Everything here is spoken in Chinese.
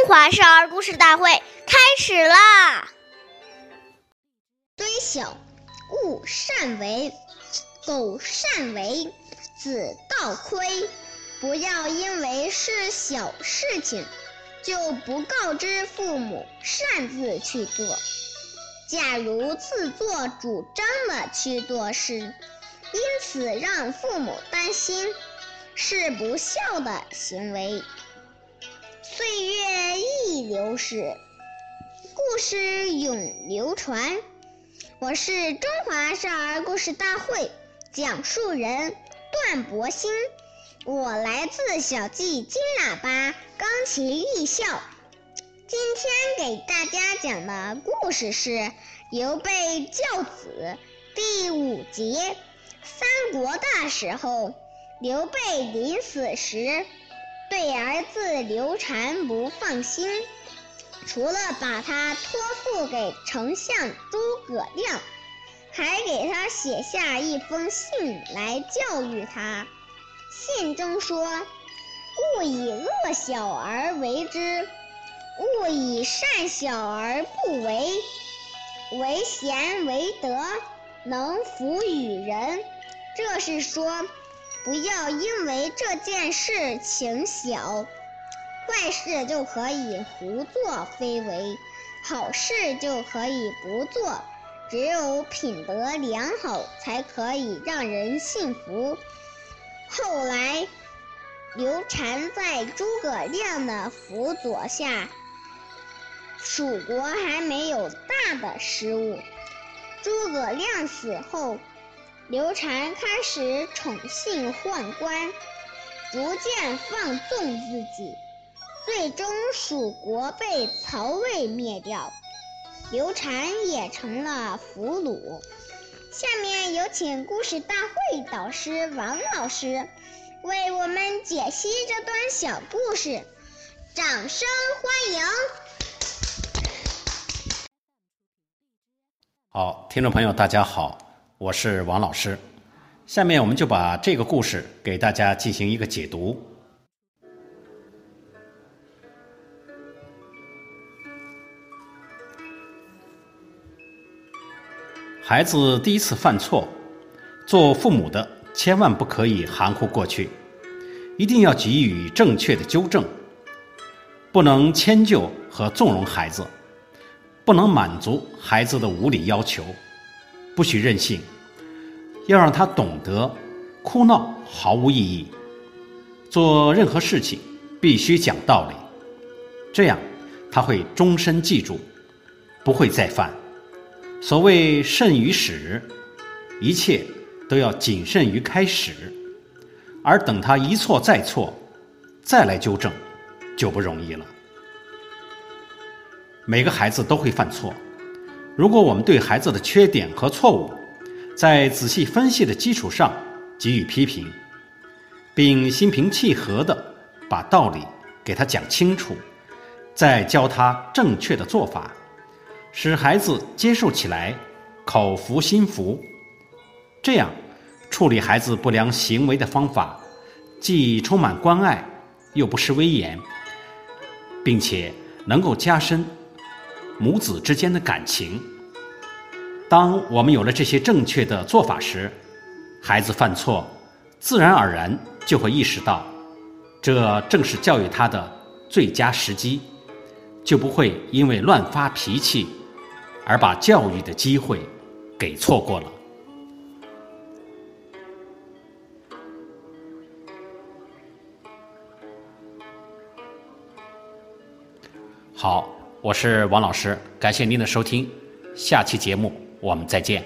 中华少儿故事大会开始啦！虽小，勿擅为；苟擅为，子道亏。不要因为是小事情，就不告知父母，擅自去做。假如自作主张的去做事，因此让父母担心，是不孝的行为。岁月易流逝，故事永流传。我是中华少儿故事大会讲述人段博鑫。我来自小季金喇叭钢琴艺校，今天给大家讲的故事是刘备教子第五集。三国的时候，刘备临死时对儿子刘禅不放心，除了把他托付给丞相诸葛亮，还给他写下一封信来教育他。信中说：“勿以恶小而为之，勿以善小而不为。为贤为德，能服与人。”这是说，不要因为这件事情小，坏事就可以胡作非为，好事就可以不做。只有品德良好，才可以让人信服。后来，刘禅在诸葛亮的辅佐下，蜀国还没有大的失误。诸葛亮死后，刘禅开始宠信宦官，逐渐放纵自己，最终蜀国被曹魏灭掉，刘禅也成了俘虏。下面有请故事大会导师王老师为我们解析这段小故事，掌声欢迎！好，听众朋友，大家好，我是王老师。下面我们就把这个故事给大家进行一个解读。孩子第一次犯错，做父母的千万不可以含糊过去，一定要给予正确的纠正，不能迁就和纵容孩子，不能满足孩子的无理要求，不许任性，要让他懂得哭闹毫无意义，做任何事情必须讲道理，这样他会终身记住，不会再犯。所谓慎于始，一切都要谨慎于开始，而等他一错再错，再来纠正，就不容易了。每个孩子都会犯错，如果我们对孩子的缺点和错误，在仔细分析的基础上给予批评，并心平气和地把道理给他讲清楚，再教他正确的做法。使孩子接受起来，口服心服，这样处理孩子不良行为的方法，既充满关爱，又不失威严，并且能够加深母子之间的感情。当我们有了这些正确的做法时，孩子犯错，自然而然就会意识到，这正是教育他的最佳时机，就不会因为乱发脾气。而把教育的机会给错过了。好，我是王老师，感谢您的收听，下期节目我们再见。